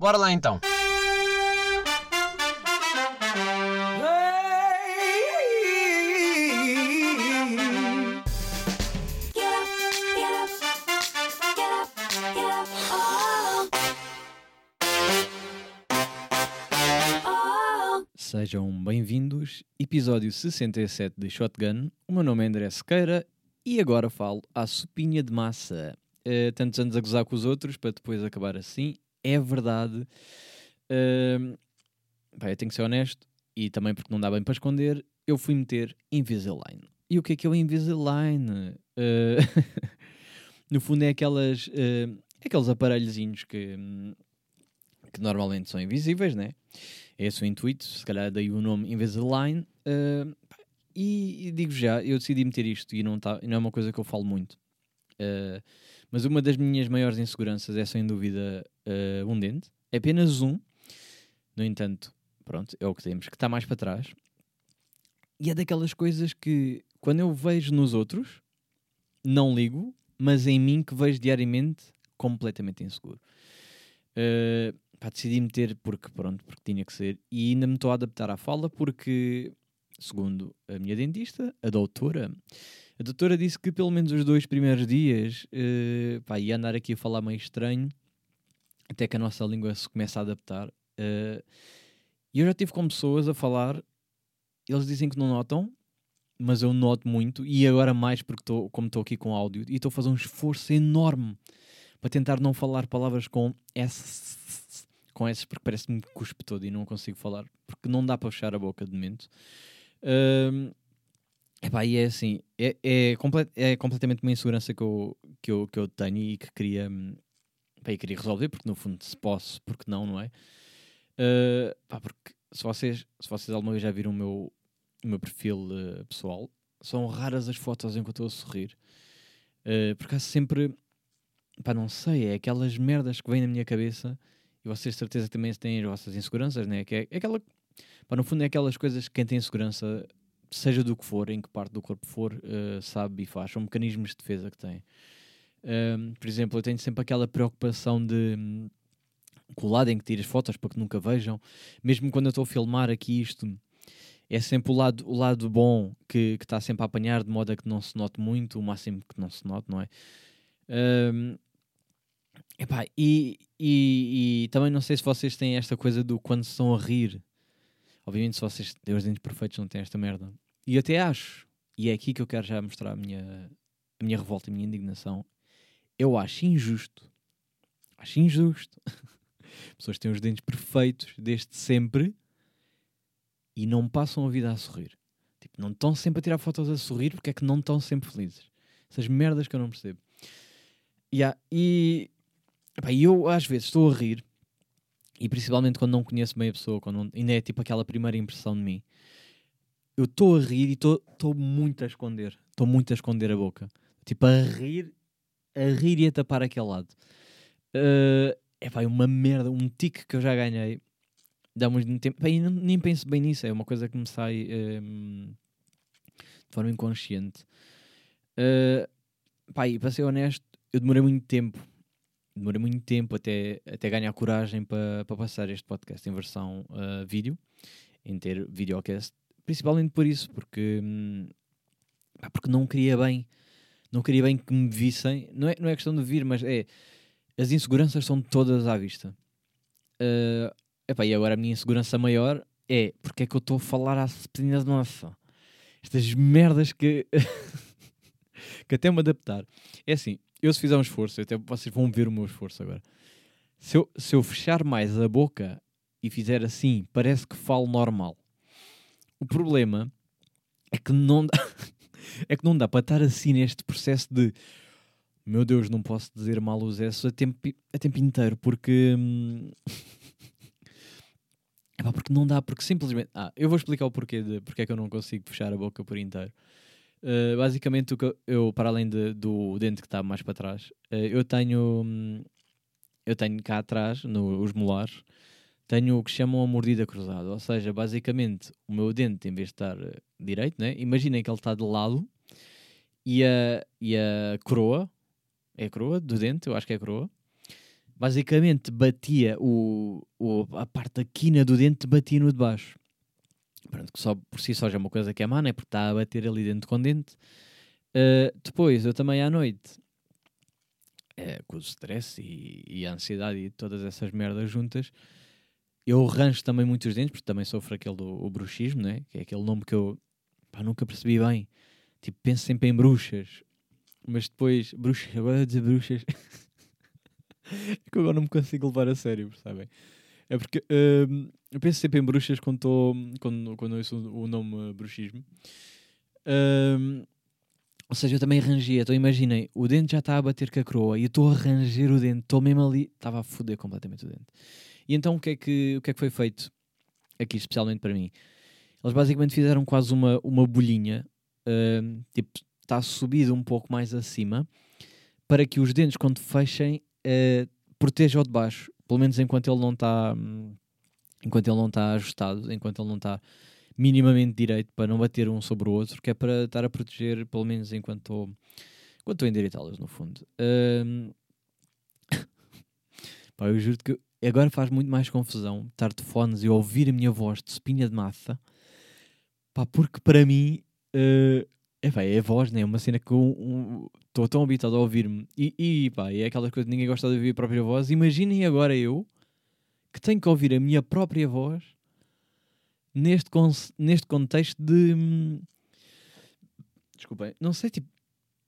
Bora lá então. Sejam bem-vindos, episódio 67 de Shotgun. O meu nome é André Sequeira e agora falo à sopinha de massa. Uh, tantos anos a gozar com os outros para depois acabar assim. É verdade. Uh, eu tenho que ser honesto e também porque não dá bem para esconder, eu fui meter Invisalign. E o que é que é o Invisalign? Uh, no fundo é aquelas, uh, aqueles aparelhozinhos que, que normalmente são invisíveis, né? É esse o intuito, se calhar daí o nome Invisalign. Uh, e, e digo já, eu decidi meter isto e não, tá, não é uma coisa que eu falo muito. Uh, mas uma das minhas maiores inseguranças é sem dúvida uh, um dente. É apenas um. No entanto, pronto, é o que temos, que está mais para trás. E é daquelas coisas que, quando eu vejo nos outros, não ligo, mas em mim que vejo diariamente completamente inseguro. Uh, pá, decidi meter porque, pronto, porque tinha que ser. E ainda me estou a adaptar à fala porque, segundo a minha dentista, a doutora, a doutora disse que pelo menos os dois primeiros dias uh, pá, ia andar aqui a falar meio estranho, até que a nossa língua se começa a adaptar. Uh, e eu já tive com pessoas a falar, eles dizem que não notam, mas eu noto muito, e agora mais porque tô, como estou aqui com áudio, e estou a fazer um esforço enorme para tentar não falar palavras com S com esses porque parece-me cuspe todo e não consigo falar, porque não dá para fechar a boca de momento. Um, epá, e é assim, é, é, é completamente uma insegurança que eu, que, eu, que eu tenho e que queria, epá, queria resolver, porque no fundo se posso, porque não, não é? Uh, porque se vocês, se vocês alguma vez já viram o meu, o meu perfil uh, pessoal, são raras as fotos em que eu estou a sorrir. Uh, porque há sempre, pá, não sei, é aquelas merdas que vêm na minha cabeça e vocês de certeza também têm as vossas inseguranças, né? que é, é aquela, pá, no fundo é aquelas coisas que quem tem insegurança, seja do que for, em que parte do corpo for, uh, sabe e faz, são mecanismos de defesa que tem. Um, por exemplo, eu tenho sempre aquela preocupação de um, com o lado em que tiro as fotos para que nunca vejam, mesmo quando eu estou a filmar aqui isto, é sempre o lado, o lado bom que está sempre a apanhar, de modo a que não se note muito, o máximo que não se note, não é? Um, epá, e, e, e, também não sei se vocês têm esta coisa do quando se estão a rir. Obviamente, se vocês têm os dentes perfeitos, não têm esta merda. E até acho, e é aqui que eu quero já mostrar a minha, a minha revolta e a minha indignação. Eu acho injusto, acho injusto. Pessoas têm os dentes perfeitos desde sempre e não passam a vida a sorrir. Tipo, não estão sempre a tirar fotos a sorrir porque é que não estão sempre felizes. Essas merdas que eu não percebo. Yeah, e Epá, eu às vezes estou a rir, e principalmente quando não conheço bem a pessoa, quando não, ainda é tipo aquela primeira impressão de mim, eu estou a rir e estou muito a esconder. Estou muito a esconder a boca. Tipo, a rir, a rir e a tapar aquele lado. Uh, é pá, uma merda, um tique que eu já ganhei. Dá muito tempo. Pá, nem, penso bem nisso, é uma coisa que me sai um, de forma inconsciente. Uh, pá, e para ser honesto, eu demorei muito tempo demorei muito tempo até, até ganhar coragem para pa passar este podcast em versão uh, vídeo, em ter videocast, principalmente por isso, porque, hum, porque não queria bem, não queria bem que me vissem, não é, não é questão de vir, mas é, as inseguranças são todas à vista. Uh, epá, e agora a minha insegurança maior é porque é que eu estou a falar à de nossa. Estas merdas que, que até me adaptar. É assim, eu se fizer um esforço, até vocês vão ver o meu esforço agora. Se eu, se eu fechar mais a boca e fizer assim, parece que falo normal. O problema é que não dá, é que não dá para estar assim neste processo de meu Deus, não posso dizer mal os S a tempo, a tempo inteiro, porque. É porque não dá, porque simplesmente. Ah, eu vou explicar o porquê de porque é que eu não consigo fechar a boca por inteiro. Uh, basicamente, eu, para além de, do dente que está mais para trás, uh, eu tenho hum, eu tenho cá atrás, nos molares, tenho o que chamam a mordida cruzada. Ou seja, basicamente, o meu dente, em vez de estar uh, direito, né? imaginem que ele está de lado e a, e a coroa, é a coroa do dente, eu acho que é a coroa, basicamente batia o, o, a parte da quina do dente, batia no de baixo. Pronto, que só por si só já é uma coisa que é má, né? Porque está a bater ali dentro com dente. Uh, depois, eu também à noite, é, com o stress e, e, a ansiedade e todas essas merdas juntas, eu rancho também muitos dentes, porque também sofro aquele do bruxismo, né? Que é aquele nome que eu pá, nunca percebi bem. Tipo, penso sempre em bruxas, mas depois, bruxas, agora dizer bruxas, é que agora não me consigo levar a sério, percebem? É porque uh, eu penso sempre em bruxas quando, tô, quando, quando ouço o nome bruxismo. Uh, ou seja, eu também rangia. Então imaginei, o dente já está a bater com a coroa e eu estou a ranger o dente, estou mesmo ali, estava a foder completamente o dente. E então o que, é que, o que é que foi feito aqui, especialmente para mim? Eles basicamente fizeram quase uma, uma bolhinha, tipo, está subido um pouco mais acima, para que os dentes, quando fechem, uh, protejam o de baixo. Pelo menos enquanto ele não está. Enquanto ele não está ajustado, enquanto ele não está minimamente direito para não bater um sobre o outro, que é para estar a proteger, pelo menos enquanto estou, enquanto estou endireitá-los, no fundo. Um... Pá, eu juro que agora faz muito mais confusão estar de fones e ouvir a minha voz de espinha de massa, pá, porque para mim uh, é, pá, é a voz, né? é uma cena que estou um, um, tão habituado a ouvir-me e, e pá, é aquela coisa que ninguém gosta de ouvir a própria voz. Imaginem agora eu que tenho que ouvir a minha própria voz neste, neste contexto de. Hum, desculpem, não sei, tipo,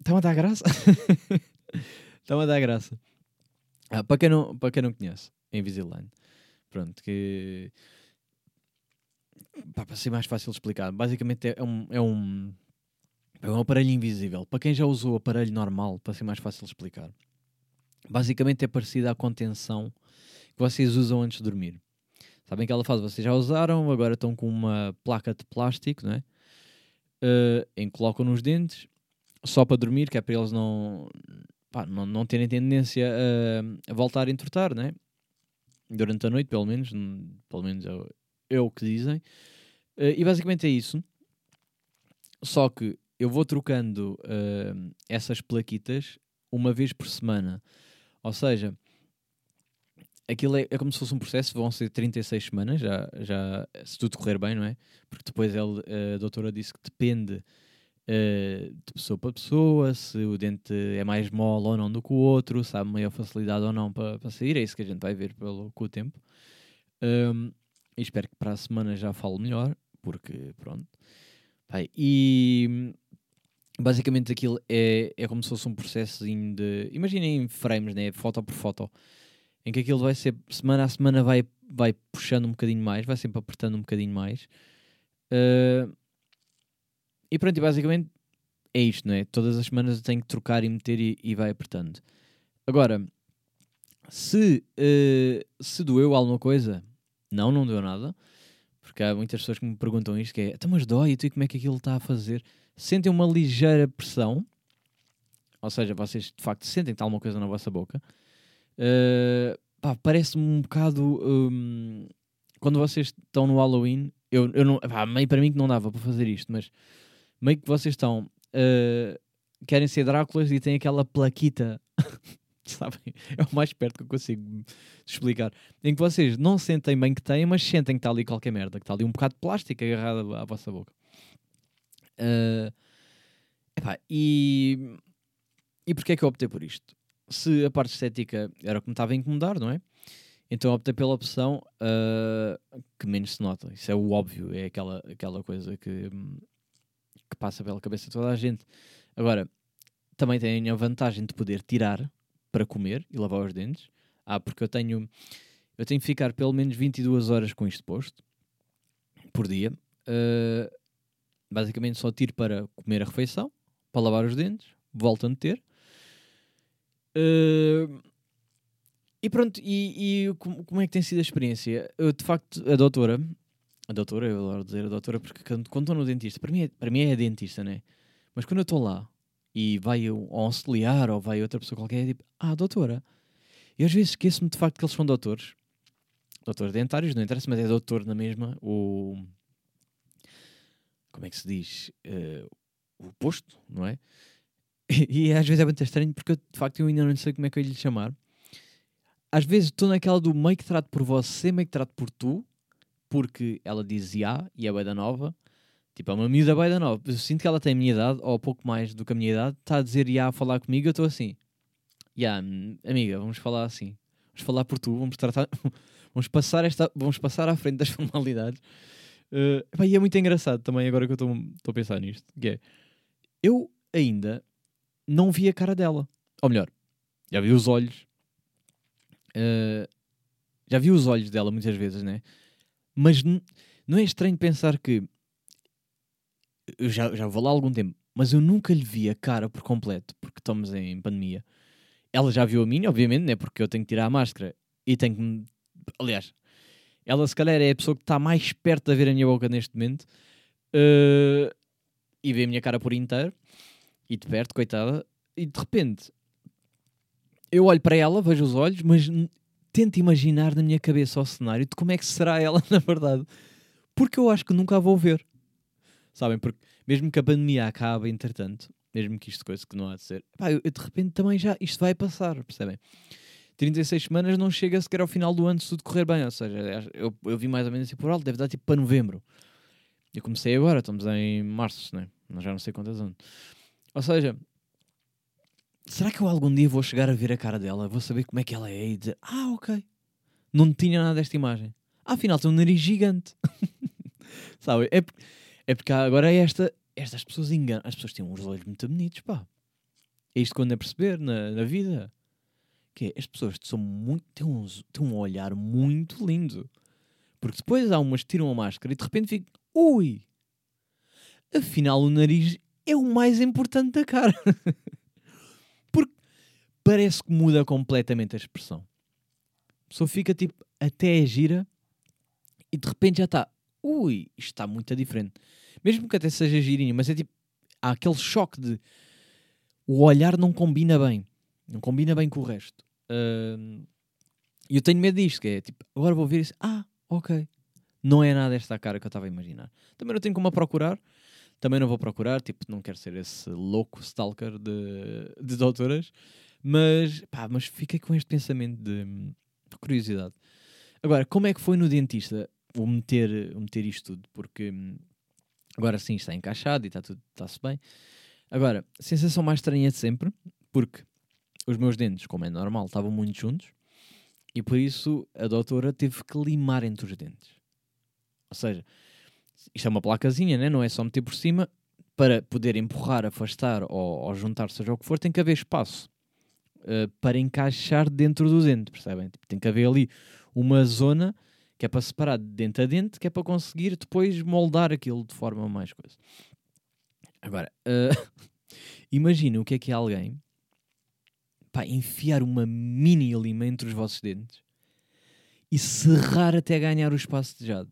está-me a dar graça. está-me a dar graça. Ah, para, quem não, para quem não conhece, Invisalign, pronto, que. Para ser mais fácil de explicar, basicamente é um, é um. É um aparelho invisível. Para quem já usou o aparelho normal, para ser mais fácil de explicar, basicamente é parecido à contenção que vocês usam antes de dormir. Sabem que ela faz, vocês já usaram, agora estão com uma placa de plástico, né? Uh, em que colocam nos dentes, só para dormir, que é para eles não, pá, não, não terem tendência a, a voltar a entortar, né? Durante a noite, pelo menos, pelo menos é, é o que dizem. Uh, e basicamente é isso. Só que eu vou trocando uh, essas plaquitas uma vez por semana. Ou seja, aquilo é, é, como se fosse um processo, vão ser 36 semanas, já, já, se tudo correr bem, não é? Porque depois ele, a doutora disse que depende uh, de pessoa para pessoa, se o dente é mais mole ou não do que o outro, se há maior facilidade ou não para, para sair, é isso que a gente vai ver pelo, com o tempo. Um, espero que para a semana já falo melhor, porque pronto. Pai, e basicamente aquilo é, é como se fosse um processo de. Imaginem frames, né? foto por foto em que aquilo vai ser semana a semana vai, vai puxando um bocadinho mais, vai sempre apertando um bocadinho mais. Uh, e pronto, e basicamente é isto, não é? Todas as semanas eu tenho que trocar e meter e, e vai apertando. Agora, se, uh, se doeu alguma coisa, não, não deu nada. Porque há muitas pessoas que me perguntam isto, que é, então, mas dói, e tu como é que aquilo está a fazer? Sentem uma ligeira pressão, ou seja, vocês de facto sentem que está alguma coisa na vossa boca, Uh, parece-me um bocado. Um, quando vocês estão no Halloween, eu, eu não. Pá, meio para mim que não dava para fazer isto, mas meio que vocês estão. Uh, querem ser Dráculas e têm aquela plaquita. Sabem? É o mais perto que eu consigo explicar. Em que vocês não sentem bem que têm, mas sentem que está ali qualquer merda, que está ali um bocado de plástico agarrado à vossa boca. Uh, epá, e, e porquê é que eu optei por isto? Se a parte estética era o que me estava a incomodar, não é? Então optei pela opção uh, que menos se nota. Isso é o óbvio, é aquela, aquela coisa que, que passa pela cabeça de toda a gente. Agora, também tem a vantagem de poder tirar para comer e lavar os dentes. Ah, porque eu tenho, eu tenho que ficar pelo menos 22 horas com isto posto por dia. Uh, basicamente só tiro para comer a refeição, para lavar os dentes, volto a meter Uh, e pronto, e, e como, é que tem sido a experiência? Eu, de facto, a doutora, a doutora, eu adoro dizer a doutora, porque quando, estou no dentista, para mim, é, para mim é dentista, né? Mas quando eu estou lá e vai um auxiliar ou vai outra pessoa qualquer, é tipo, ah, doutora. E às vezes esqueço-me de facto que eles são doutores. Doutores dentários, não interessa, mas é doutor na mesma. O. Como é que se diz? Uh, o posto, não é? E, às vezes é muito estranho porque eu, de facto eu ainda não sei como é que eu ia lhe chamar. às vezes estou naquela do meio que trato por você, meio que trato por tu, porque ela diz ya e é da nova. Tipo, é uma miúda da nova. Eu sinto que ela tem a minha idade, ou pouco mais do que a minha idade, está a dizer ya a falar comigo, eu estou assim. Ya, amiga, vamos falar assim. Vamos falar por tu, vamos tratar. vamos passar esta. Vamos passar à frente das formalidades. Uh, e é muito engraçado também, agora que eu estou a pensar nisto. Que é, eu ainda não vi a cara dela. Ou melhor, já vi os olhos. Uh, já vi os olhos dela muitas vezes, né? Mas não é estranho pensar que eu já, já vou lá há algum tempo, mas eu nunca lhe vi a cara por completo, porque estamos em pandemia. Ela já viu a minha, obviamente, né? Porque eu tenho que tirar a máscara e tenho que. Aliás, ela se calhar é a pessoa que está mais perto de ver a minha boca neste momento uh, e vê a minha cara por inteiro e de perto, coitada. E de repente eu olho para ela, vejo os olhos, mas tento imaginar na minha cabeça o cenário de como é que será ela na verdade, porque eu acho que nunca a vou ver. Sabem? Porque mesmo que a pandemia acabe, entretanto, mesmo que isto coisa que não há de ser, pá, eu, eu, de repente também já, isto vai passar, percebem? 36 semanas não chega sequer ao final do ano se tudo correr bem, ou seja, eu, eu vi mais ou menos assim por alto, deve dar tipo para novembro. Eu comecei agora, estamos em março, né? já não sei quantas anos. Ou seja, será que eu algum dia vou chegar a ver a cara dela, vou saber como é que ela é e dizer, ah, ok, não tinha nada desta imagem. Ah, afinal tem um nariz gigante. Sabe? É, é porque agora é esta, estas pessoas enganam. As pessoas têm uns olhos muito bonitos, pá. É isto quando é perceber na, na vida. Que é, as pessoas são muito, têm, têm um olhar muito lindo. Porque depois há umas que tiram a máscara e de repente ficam, ui, afinal o nariz é o mais importante da cara. Porque parece que muda completamente a expressão. A pessoa fica tipo, até é gira e de repente já está, ui, isto está muito diferente. Mesmo que até seja girinho, mas é tipo, há aquele choque de o olhar não combina bem, não combina bem com o resto. E uh, eu tenho medo disto, que é tipo, agora vou ver isso, ah, ok, não é nada esta cara que eu estava a imaginar. Também não tenho como a procurar, também não vou procurar, tipo, não quero ser esse louco stalker de, de doutoras, mas, pá, mas fiquei com este pensamento de, de curiosidade. Agora, como é que foi no dentista? vou meter, vou meter isto tudo, porque hum, agora sim está encaixado e está tudo, está-se bem. Agora, sensação mais estranha de sempre, porque os meus dentes, como é normal, estavam muito juntos e por isso a doutora teve que limar entre os dentes. Ou seja, isto é uma placazinha, né? não é só meter por cima. Para poder empurrar, afastar ou, ou juntar, seja o que for, tem que haver espaço uh, para encaixar dentro do dente, percebem? Tipo, tem que haver ali uma zona que é para separar de dente a dente, que é para conseguir depois moldar aquilo de forma mais coisa. Agora, uh, imagina o que é que é alguém pá, enfiar uma mini lima entre os vossos dentes e serrar até ganhar o espaço desejado.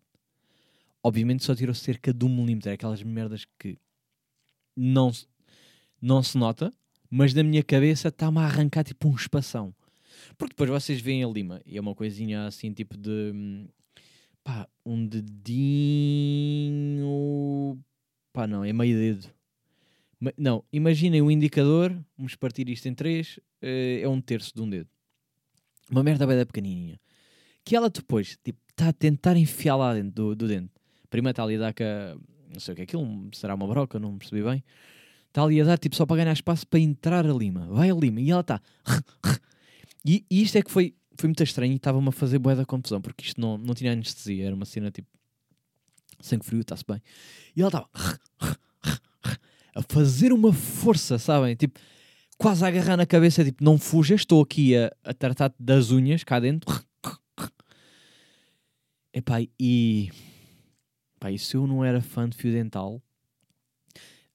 Obviamente só tirou cerca de um milímetro, é aquelas merdas que não, não se nota, mas na minha cabeça está-me a arrancar tipo um espação. Porque depois vocês veem a lima e é uma coisinha assim tipo de Pá, um dedinho. Pá, não, é meio dedo. Não, imaginem o indicador, vamos partir isto em três, uh, é um terço de um dedo. Uma merda bem da pequenininha. Que ela depois, tipo, está a tentar enfiar lá dentro do, do dente. Primeiro está ali a dar com a, não sei o que é aquilo, será uma broca, não percebi bem. Está ali a dar, tipo, só para ganhar espaço para entrar a lima. Vai a lima e ela está... e, e isto é que foi foi muito estranho e estava-me a fazer bué da confusão, porque isto não, não tinha anestesia, era uma cena tipo sangue frio, está-se bem. E ela estava a fazer uma força, sabem? Tipo, quase a agarrar na cabeça, tipo, não fuja, estou aqui a, a tratar-te das unhas cá dentro. Epá, e... Pá, e se eu não era fã de fio dental,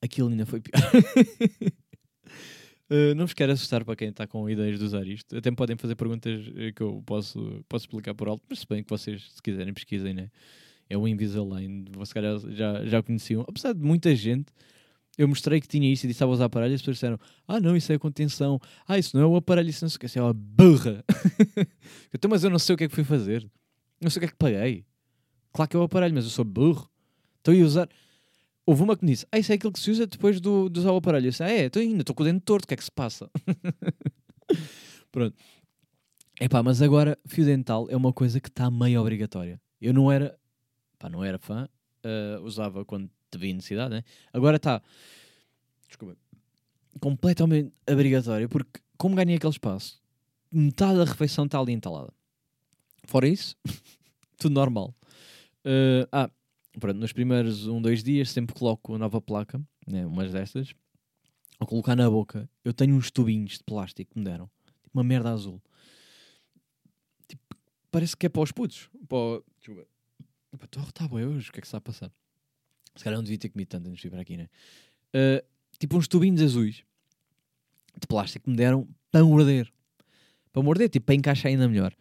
aquilo ainda foi pior. Uh, não vos quero assustar para quem está com ideias de usar isto. Até me podem fazer perguntas eh, que eu posso, posso explicar por alto, mas se bem que vocês, se quiserem, pesquisem, né? É o Invisalign, vocês calhar já, já conheciam. Apesar de muita gente, eu mostrei que tinha isso e disse a usar aparelho, as pessoas disseram: Ah, não, isso é contenção. Ah, isso não é o aparelho, isso não sei o que, isso é uma burra. então, mas eu não sei o que é que fui fazer. Não sei o que é que paguei. Claro que é o aparelho, mas eu sou burro. Estou a usar. Houve uma que me disse: Ah, isso é aquilo que se usa depois do, de usar o aparelho. Eu disse: Ah, é, estou ainda, estou com o dente torto, o que é que se passa? Pronto. Epá, mas agora fio dental é uma coisa que está meio obrigatória. Eu não era, pá, não era fã, uh, usava quando te necessidade, né? Agora está, desculpa, completamente obrigatório, porque como ganhei aquele espaço, metade da refeição está ali entalada. Fora isso, tudo normal. Uh, ah, pronto, nos primeiros um, dois dias sempre coloco a nova placa, né, umas destas, ao colocar na boca, eu tenho uns tubinhos de plástico que me deram, tipo uma merda azul parece que é para os putos. Para o... Deixa eu ver. Estou bem hoje, o que é que está a passar? Se calhar não devia ter comido tanto antes de vir para aqui, né? Uh, tipo uns tubinhos azuis de plástico que me deram para morder. Para morder, tipo, para encaixar ainda melhor.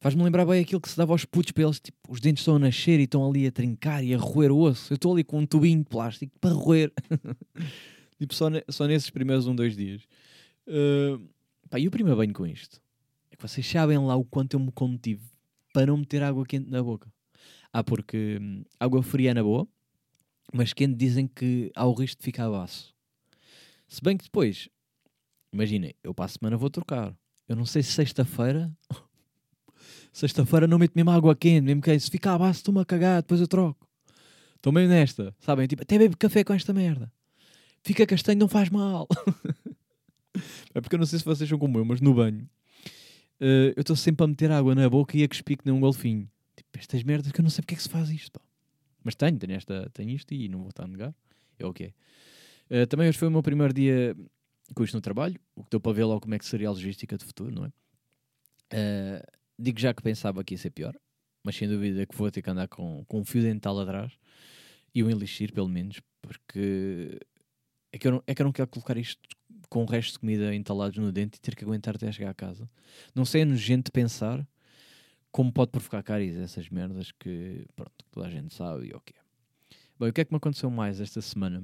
Faz-me lembrar bem aquilo que se dava aos putos para eles, tipo, os dentes estão a nascer e estão ali a trincar e a roer o osso. Eu estou ali com um tubinho de plástico para roer. tipo, só, ne só nesses primeiros um, dois dias. Uh, pá, e o primeiro banho com isto? É que vocês sabem lá o quanto eu me contive para não meter água quente na boca. Ah, porque hum, água fria é na boa, mas quente dizem que há o risco de ficar baço. Se bem que depois, imaginem, eu para a semana vou trocar. Eu não sei se sexta-feira. Sexta-feira não meto mesmo água quente, mesmo que é, se ficar baço, estou-me a cagar, depois eu troco. Estou meio nesta, sabem? Tipo, até bebo café com esta merda. Fica castanho, não faz mal. é porque eu não sei se vocês são como eu, mas no banho uh, eu estou sempre a meter água na boca e a cuspir que nem um golfinho. Tipo, estas merdas que eu não sei porque é que se faz isto, pá. Mas tenho, tenho, esta, tenho isto e não vou estar a negar. É o que é. Uh, também hoje foi o meu primeiro dia com isto no trabalho, o que deu para ver logo como é que seria a logística de futuro, não é? Uh, digo já que pensava que ia ser pior, mas sem dúvida que vou ter que andar com, com um fio dental atrás e um elixir, pelo menos, porque é que, eu não, é que eu não quero colocar isto com o resto de comida entalados no dente e ter que aguentar até chegar a casa. Não sei, é nojento pensar como pode provocar cáries essas merdas que, pronto, toda a gente sabe e ok. Bom, o que é que me aconteceu mais esta semana?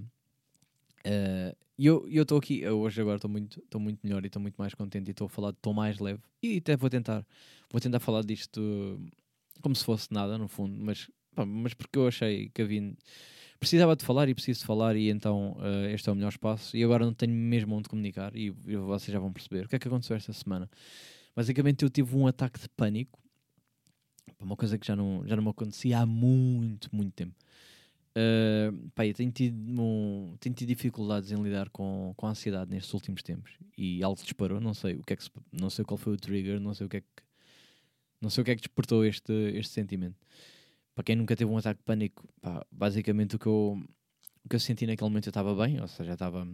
Uh, eu estou aqui, eu hoje agora estou muito, muito melhor e estou muito mais contente e estou a falar, estou mais leve e até vou tentar, vou tentar falar disto como se fosse nada no fundo, mas, pá, mas porque eu achei que havia precisava de falar e preciso de falar e então uh, este é o melhor espaço e agora não tenho mesmo onde comunicar e, e, vocês já vão perceber o que é que aconteceu esta semana. Basicamente eu tive um ataque de pânico, uma coisa que já não, já não me acontecia há muito, muito tempo. Uh, pá, eu tenho tido, um, tenho tido dificuldades em lidar com, com a ansiedade nestes últimos tempos e algo disparou, não sei o que é que se, não sei qual foi o trigger, não sei o que é que não sei o que é que despertou este, este sentimento para quem nunca teve um ataque de pânico, pá, basicamente o que, eu, o que eu senti naquele momento eu estava bem, ou seja, estava.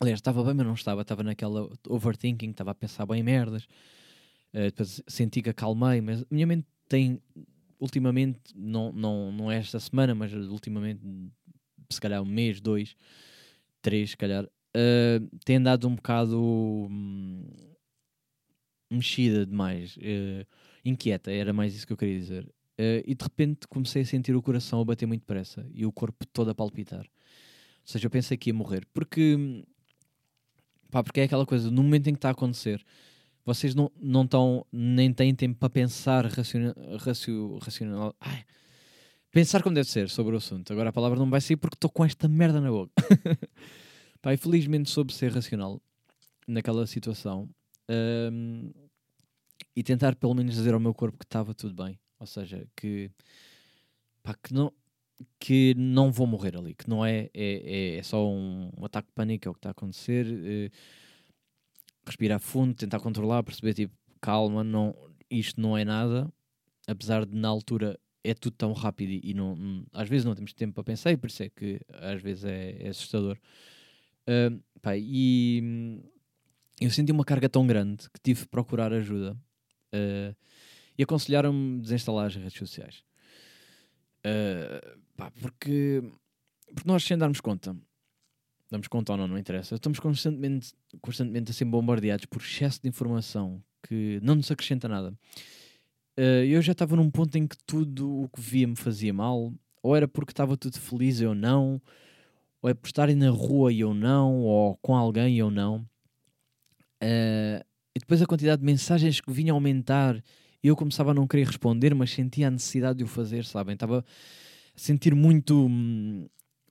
Aliás, estava bem, mas não estava, estava naquela overthinking, estava a pensar bem merdas. Uh, depois senti que acalmei, mas a minha mente tem, ultimamente, não, não, não é esta semana, mas ultimamente, se calhar um mês, dois, três, se calhar, uh, tem andado um bocado hum, mexida demais, uh, inquieta, era mais isso que eu queria dizer. Uh, e de repente comecei a sentir o coração a bater muito depressa e o corpo todo a palpitar. Ou seja, eu pensei que ia morrer. Porque, pá, porque é aquela coisa, no momento em que está a acontecer, vocês não, não estão, nem têm tempo para pensar raciona, racio, racional. Ai, pensar como deve ser sobre o assunto. Agora a palavra não vai sair porque estou com esta merda na boca. pá, felizmente soube ser racional naquela situação um, e tentar pelo menos dizer ao meu corpo que estava tudo bem ou seja, que, pá, que, não, que não vou morrer ali, que não é, é, é, só um, um ataque de pânico, é o que está a acontecer. Uh, respirar fundo, tentar controlar, perceber tipo, calma, não, isto não é nada, apesar de na altura é tudo tão rápido e, não, às vezes não temos tempo para pensar e por isso é que às vezes é, é assustador. Uh, pá, e hum, eu senti uma carga tão grande que tive de procurar ajuda. Uh, e aconselharam-me desinstalar as redes sociais. Uh, pá, porque, porque nós, sem darmos conta, damos conta ou não, não interessa, estamos constantemente, constantemente a ser bombardeados por excesso de informação que não nos acrescenta nada. Uh, eu já estava num ponto em que tudo o que via me fazia mal, ou era porque estava tudo feliz ou não, ou é por estarem na rua e eu não, ou com alguém eu não. Uh, e depois a quantidade de mensagens que vinham aumentar eu começava a não querer responder, mas sentia a necessidade de o fazer, sabem? Estava a sentir muito,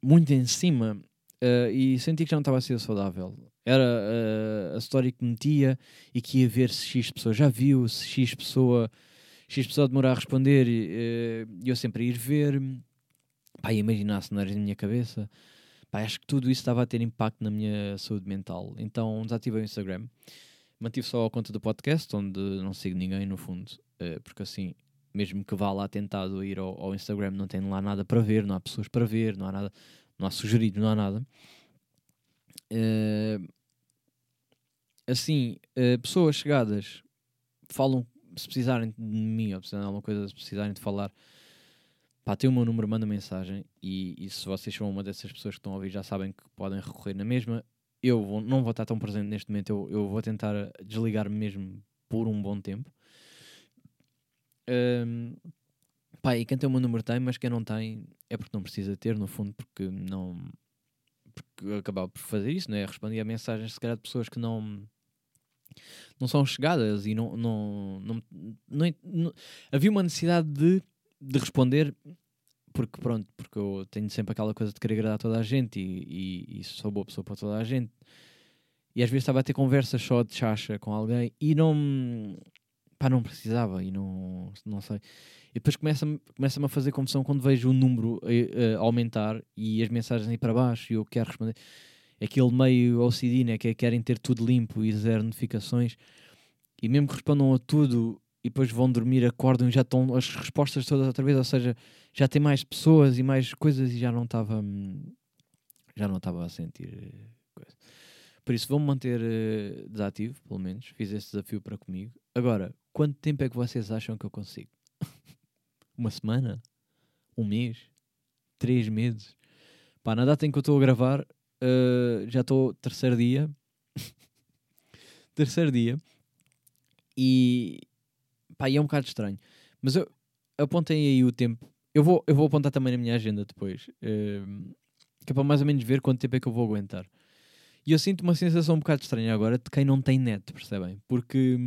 muito em cima uh, e senti que já não estava a ser saudável. Era uh, a história que metia e que ia ver se X pessoa já viu, se X pessoa, X pessoa demorar a responder e uh, eu sempre a ir ver. Pá, imaginar cenários na minha cabeça. Pá, acho que tudo isso estava a ter impacto na minha saúde mental. Então desativei o Instagram. Mantive só a conta do podcast, onde não sigo ninguém, no fundo. Porque assim, mesmo que vá lá tentado ir ao, ao, Instagram, não tem lá nada para ver, não há pessoas para ver, não há nada, não há sugerido, não há nada. Uh, assim, uh, pessoas chegadas falam, se precisarem de mim ou precisarem de alguma coisa, se precisarem de falar, pá, tem o meu número, manda mensagem e, e, se vocês são uma dessas pessoas que estão a ouvir, já sabem que podem recorrer na mesma. Eu vou, não vou estar tão presente neste momento, eu, eu vou tentar desligar-me mesmo por um bom tempo. Um, pá, e quem tem o meu número tem, mas quem não tem é porque não precisa ter, no fundo, porque não. Porque acabava por fazer isso, não é? Respondia a mensagens, se calhar, de pessoas que não. Não são chegadas e não, não, não, não, não havia uma necessidade de de responder porque pronto, porque eu tenho sempre aquela coisa de querer agradar toda a gente e, e, e sou boa pessoa para toda a gente. E às vezes estava a ter conversas só de chacha com alguém e não pá, não precisava e não, não sei. E depois começa-me começa a fazer confusão quando vejo o número uh, aumentar e as mensagens aí para baixo e eu quero responder. Aquele meio OCD, né, que é, querem ter tudo limpo e zero notificações. E mesmo que respondam a tudo, e depois vão dormir, acordam e já estão as respostas todas outra vez, ou seja, já tem mais pessoas e mais coisas e já não estava já não estava a sentir eh, coisa. Por isso vou-me manter desativo, pelo menos. Fiz esse desafio para comigo. Agora, quanto tempo é que vocês acham que eu consigo? Uma semana? Um mês? Três meses? Pá, na data em que eu estou a gravar, uh, já estou terceiro dia. terceiro dia. E, Pá, e é um bocado estranho. Mas eu apontei aí o tempo. Eu vou, eu vou apontar também na minha agenda depois. Uh, que é para mais ou menos ver quanto tempo é que eu vou aguentar. E eu sinto uma sensação um bocado estranha agora de quem não tem net, percebem? Porque,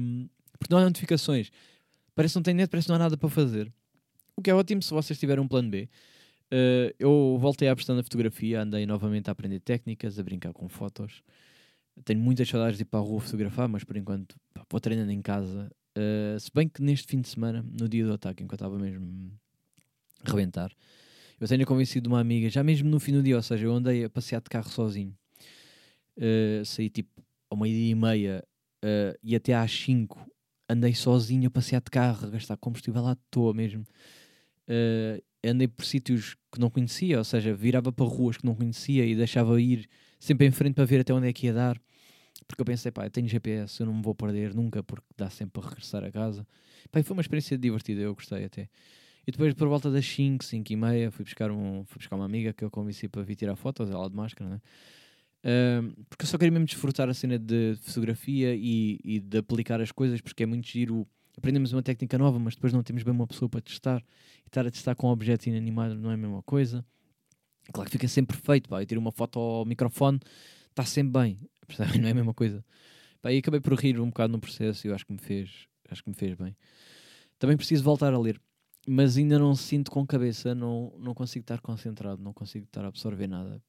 porque não há notificações. Parece que não tem net, parece que não há nada para fazer. O que é ótimo se vocês tiverem um plano B. Uh, eu voltei à questão da fotografia, andei novamente a aprender técnicas, a brincar com fotos. Tenho muitas saudades de ir para a rua fotografar, mas por enquanto pá, vou treinando em casa Uh, se bem que neste fim de semana, no dia do ataque, enquanto estava mesmo a rebentar, eu tenho convencido uma amiga, já mesmo no fim do dia, ou seja, eu andei a passear de carro sozinho, uh, saí tipo ao meio-dia e meia uh, e até às 5 andei sozinho a passear de carro, a gastar combustível à toa mesmo. Uh, andei por sítios que não conhecia, ou seja, virava para ruas que não conhecia e deixava ir sempre em frente para ver até onde é que ia dar. Porque eu pensei, pá, eu tenho GPS, eu não me vou perder nunca, porque dá sempre para regressar a casa. Pá, foi uma experiência divertida, eu gostei até. E depois, por volta das 5, 5 e meia, fui buscar, um, fui buscar uma amiga que eu convenci para vir tirar fotos, ela de máscara, né? Porque eu só queria mesmo desfrutar a cena de fotografia e, e, de aplicar as coisas, porque é muito giro. Aprendemos uma técnica nova, mas depois não temos bem uma pessoa para testar. E estar a testar com objetos inanimados não é a mesma coisa. Claro que fica sempre perfeito, pá. Eu tiro uma foto ao microfone, está sempre bem? Não é a mesma coisa. Pá, e acabei por rir um bocado no processo e eu acho que me fez, acho que me fez bem. Também preciso voltar a ler, mas ainda não sinto com cabeça, não, não consigo estar concentrado, não consigo estar a absorver nada.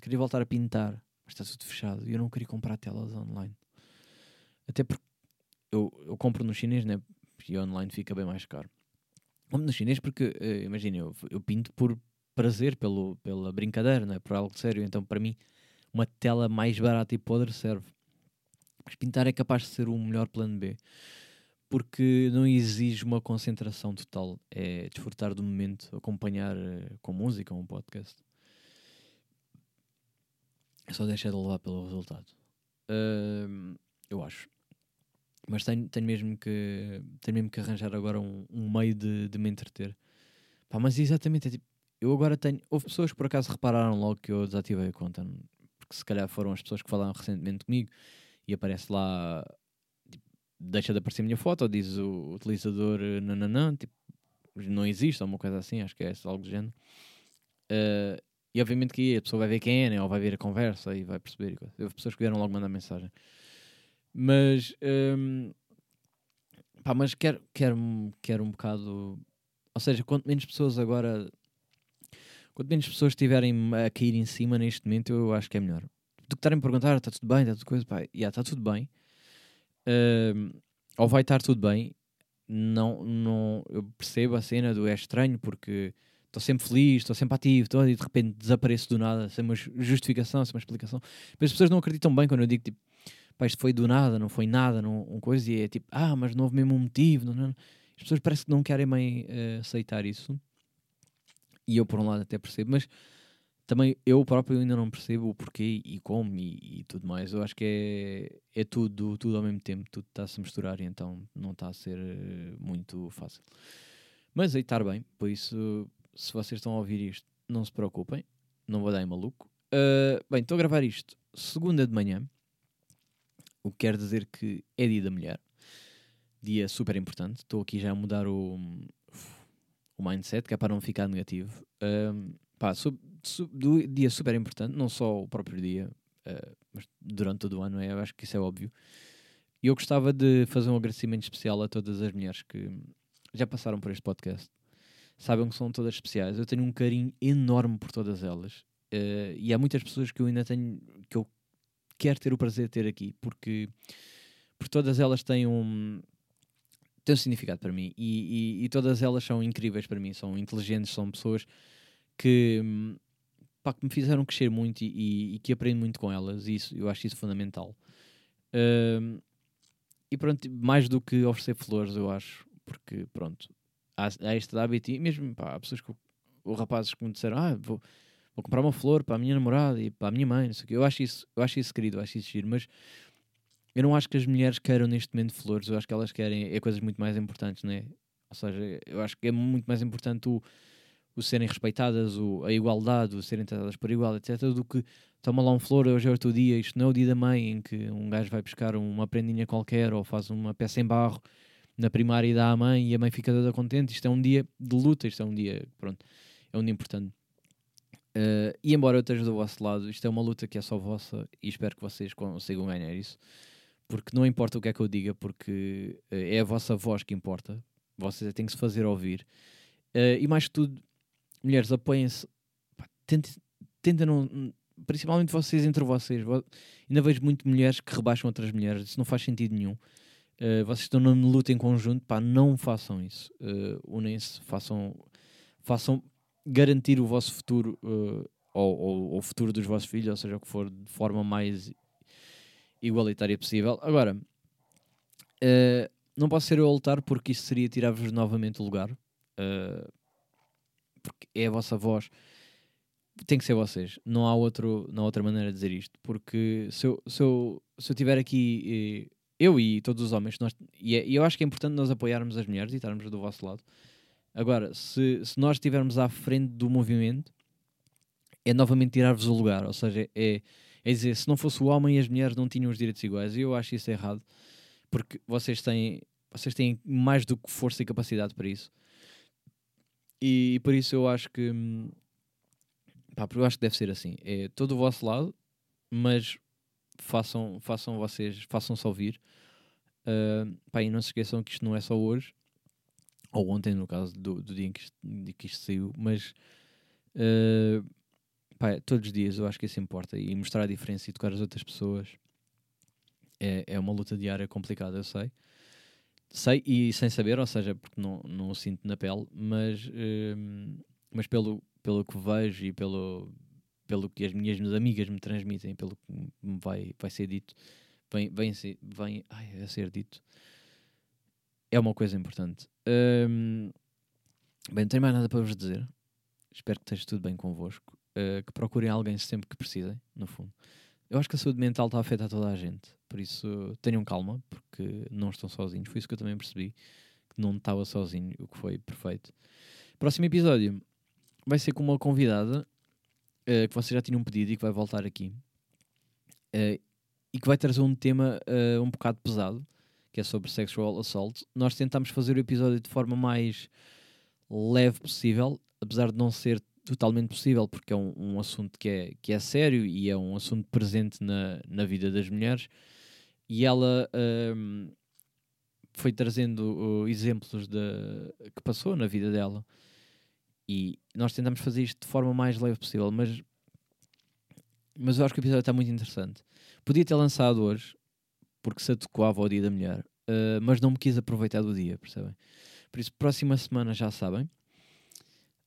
Queria voltar a pintar, mas está tudo fechado e eu não queria comprar telas online. Até porque eu, eu compro no chinês, né? E online fica bem mais caro. Compro no chinês porque, uh, imagina, eu, eu pinto por prazer, pelo, pela brincadeira, não é? Por algo sério. Então, para mim, uma tela mais barata e podre serve. Mas pintar é capaz de ser o melhor plano B. Porque não exige uma concentração total. É desfrutar do momento, acompanhar uh, com música, um podcast. Só deixar de levar pelo resultado. Uh, eu acho. Mas tenho, tenho, mesmo que, tenho mesmo que arranjar agora um, um meio de, de me entreter. Pá, mas exatamente, é tipo, eu agora tenho. Houve pessoas que por acaso repararam logo que eu desativei a conta que se calhar foram as pessoas que falaram recentemente comigo e aparece lá, tipo, deixa de aparecer a minha foto, diz o utilizador eh, nananã, tipo, não existe, ou uma coisa assim, acho que é algo do género. Uh, e obviamente que a pessoa vai ver quem é, né? ou vai ver a conversa e vai perceber. Houve pessoas que vieram logo mandar mensagem. Mas, um, ehm, pá, mas quero, quero, quero um bocado. Ou seja, quanto menos pessoas agora quanto menos pessoas estiverem a cair em cima neste momento, eu acho que é melhor. Do que estarem a perguntar, está tudo bem, está tudo coisa, pá, yeah, está tudo bem. Uh, ou vai estar tudo bem. Não, não, eu percebo a cena do é estranho porque estou sempre feliz, estou sempre ativo, estou, e de repente desapareço do nada, sem uma justificação, sem uma explicação. Mas as pessoas não acreditam bem quando eu digo tipo, pá, isto foi do nada, não foi nada, não, uma coisa, e é tipo, ah, mas não houve mesmo um motivo. Não, não. As pessoas parece que não querem bem uh, aceitar isso. E eu, por um lado, até percebo, mas também eu próprio ainda não percebo o porquê e como e, e tudo mais. Eu acho que é, é tudo, tudo ao mesmo tempo, tudo está-se a misturar e então não está a ser uh, muito fácil. Mas aí estar bem, por isso, se vocês estão a ouvir isto, não se preocupem, não vou dar em maluco. Uh, bem, estou a gravar isto segunda de manhã, o que quer dizer que é dia da mulher. Dia super importante. Estou aqui já a mudar o, o mindset, que é para não ficar negativo. Um, pá, dia super importante, não só o próprio dia, uh, mas durante todo o ano, é, eu acho que isso é óbvio. E eu gostava de fazer um agradecimento especial a todas as mulheres que já passaram por este podcast. Sabem que são todas especiais. Eu tenho um carinho enorme por todas elas. Uh, e há muitas pessoas que eu ainda tenho, que eu quero ter o prazer de ter aqui, porque, porque todas elas têm um, têm um significado para mim e, e, e, todas elas são incríveis para mim, são inteligentes, são pessoas que, pá, que me fizeram crescer muito e, e, que aprendo muito com elas, e isso, eu acho isso fundamental. Uh, e pronto, mais do que oferecer flores, eu acho, porque pronto, há, há este hábito, e mesmo pá, há pessoas que, ou rapazes que me disseram, ah, vou, vou comprar uma flor para a minha namorada e para a minha mãe, não sei o quê. Eu acho isso, eu acho isso querido, eu acho isso giro, mas eu não acho que as mulheres queiram neste momento flores, eu acho que elas querem é coisas muito mais importantes, né? Ou seja, eu acho que é muito mais importante o, o serem respeitadas, o, a igualdade, o serem tratadas por igual, etc., do que toma lá um flor, hoje é o teu dia, isto não é o dia da mãe em que um gajo vai buscar uma prendinha qualquer ou faz uma peça em barro na primária e dá à mãe e a mãe fica toda contente. Isto é um dia de luta, isto é um dia, pronto, é um dia importante. Uh, e embora eu esteja do vosso lado, isto é uma luta que é só vossa e espero que vocês consigam ganhar isso porque não importa o que é que eu diga, porque uh, é a vossa voz que importa, vocês têm que se fazer ouvir. Uh, e mais que tudo, mulheres, apoiem-se, tentem, tentem não, principalmente vocês entre vocês. Ainda vejo muito mulheres que rebaixam outras mulheres, isso não faz sentido nenhum. Uh, vocês estão numa luta em conjunto, pá, não façam isso. Unem-se, façam, façam garantir o vosso futuro ou, ou, o futuro dos vossos filhos, ou seja, o que for, de forma mais igualitária possível. Agora, uh, não posso ser eu a lutar porque isso seria tirar-vos novamente o lugar. Uh, porque é a vossa voz. Tem que ser vocês. Não há, outro, não há outra maneira de dizer isto. Porque se eu, se eu, se eu tiver aqui, eu e todos os homens, nós, e, é, e eu acho que é importante nós apoiarmos as mulheres e estarmos do vosso lado. Agora, se, se nós estivermos à frente do movimento, é novamente tirar-vos o lugar. Ou seja, é é dizer, se não fosse o homem, as mulheres não tinham os direitos iguais. E eu acho isso errado, porque vocês têm, vocês têm mais do que força e capacidade para isso. E, e por isso eu acho que. Pá, eu acho que deve ser assim. É todo o vosso lado, mas façam, façam vocês, façam-se ouvir. Uh, pá, e não se esqueçam que isto não é só hoje, ou ontem, no caso do, do dia em que isto, que isto saiu, mas uh, pá, todos os dias eu acho que isso importa e mostrar a diferença e tocar as outras pessoas é, é uma luta diária complicada, eu sei. Sei e sem saber, ou seja, porque não, não o sinto na pele, mas, hum, mas pelo, pelo que vejo e pelo, pelo que as minhas amigas me transmitem, pelo que vai, vai ser dito, vem, vem, vem ai, a ser dito, é uma coisa importante. Hum, bem, não tenho mais nada para vos dizer. Espero que esteja tudo bem convosco uh, que procurem alguém sempre que precisem, no fundo. Eu acho que a saúde mental está a afetar toda a gente, por isso tenham calma, porque não estão sozinhos. Foi isso que eu também percebi, que não estava sozinho, o que foi perfeito. Próximo episódio vai ser com uma convidada uh, que vocês já tinham pedido e que vai voltar aqui. Uh, e que vai trazer um tema uh, um bocado pesado, que é sobre sexual assault. Nós tentamos fazer o episódio de forma mais leve possível, apesar de não ser totalmente possível, porque é um, um, assunto que é, que é sério e é um assunto presente na, na vida das mulheres. E ela um, foi trazendo exemplos de, que passou na vida dela. E nós tentamos fazer isto de forma mais leve possível, mas, mas eu acho que o episódio está muito interessante. Podia ter lançado hoje, porque se adequava ao dia da mulher, uh, mas não me quis aproveitar do dia, percebem? Por isso, próxima semana já sabem.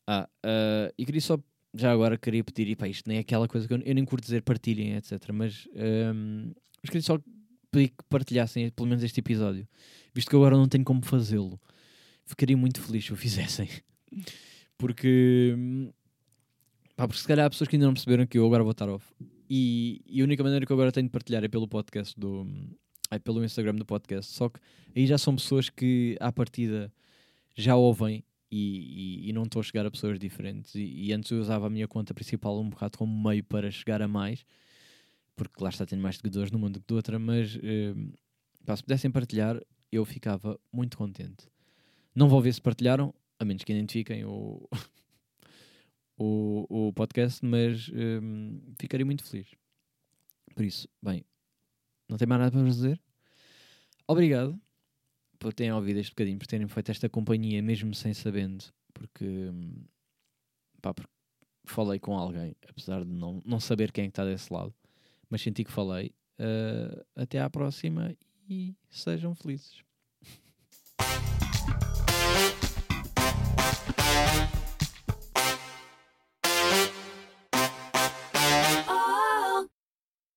Ah, uh, e queria só, já agora, queria pedir, e pá, isto nem é aquela coisa que eu, eu nem curto dizer partilhem, etc. Mas, um, mas queria só pedir que partilhassem pelo menos este episódio, visto que agora não tenho como fazê-lo. Ficaria muito feliz se o fizessem. Porque, pá, porque se calhar há pessoas que ainda não perceberam que eu agora vou estar off. E, e, a única maneira que eu agora tenho de partilhar é pelo podcast do. É pelo Instagram do podcast. Só que aí já são pessoas que à partida já ouvem e, e, e não estou a chegar a pessoas diferentes. E, antes eu usava a minha conta principal um bocado como meio para chegar a mais, porque lá está tendo mais seguidores mundo que de outra, mas eh, pá, se pudessem partilhar, eu ficava muito contente. Não vou ver se partilharam, a menos que identifiquem o, o, o podcast, mas um, ficaria muito feliz. Por isso, bem, não tem mais nada para vos dizer. Obrigado por terem ouvido este bocadinho, por terem feito esta companhia, mesmo sem sabendo, porque, hum, pá, porque falei com alguém, apesar de não, não saber quem é está desse lado, mas senti que falei. Uh, até à próxima e sejam felizes. Bye.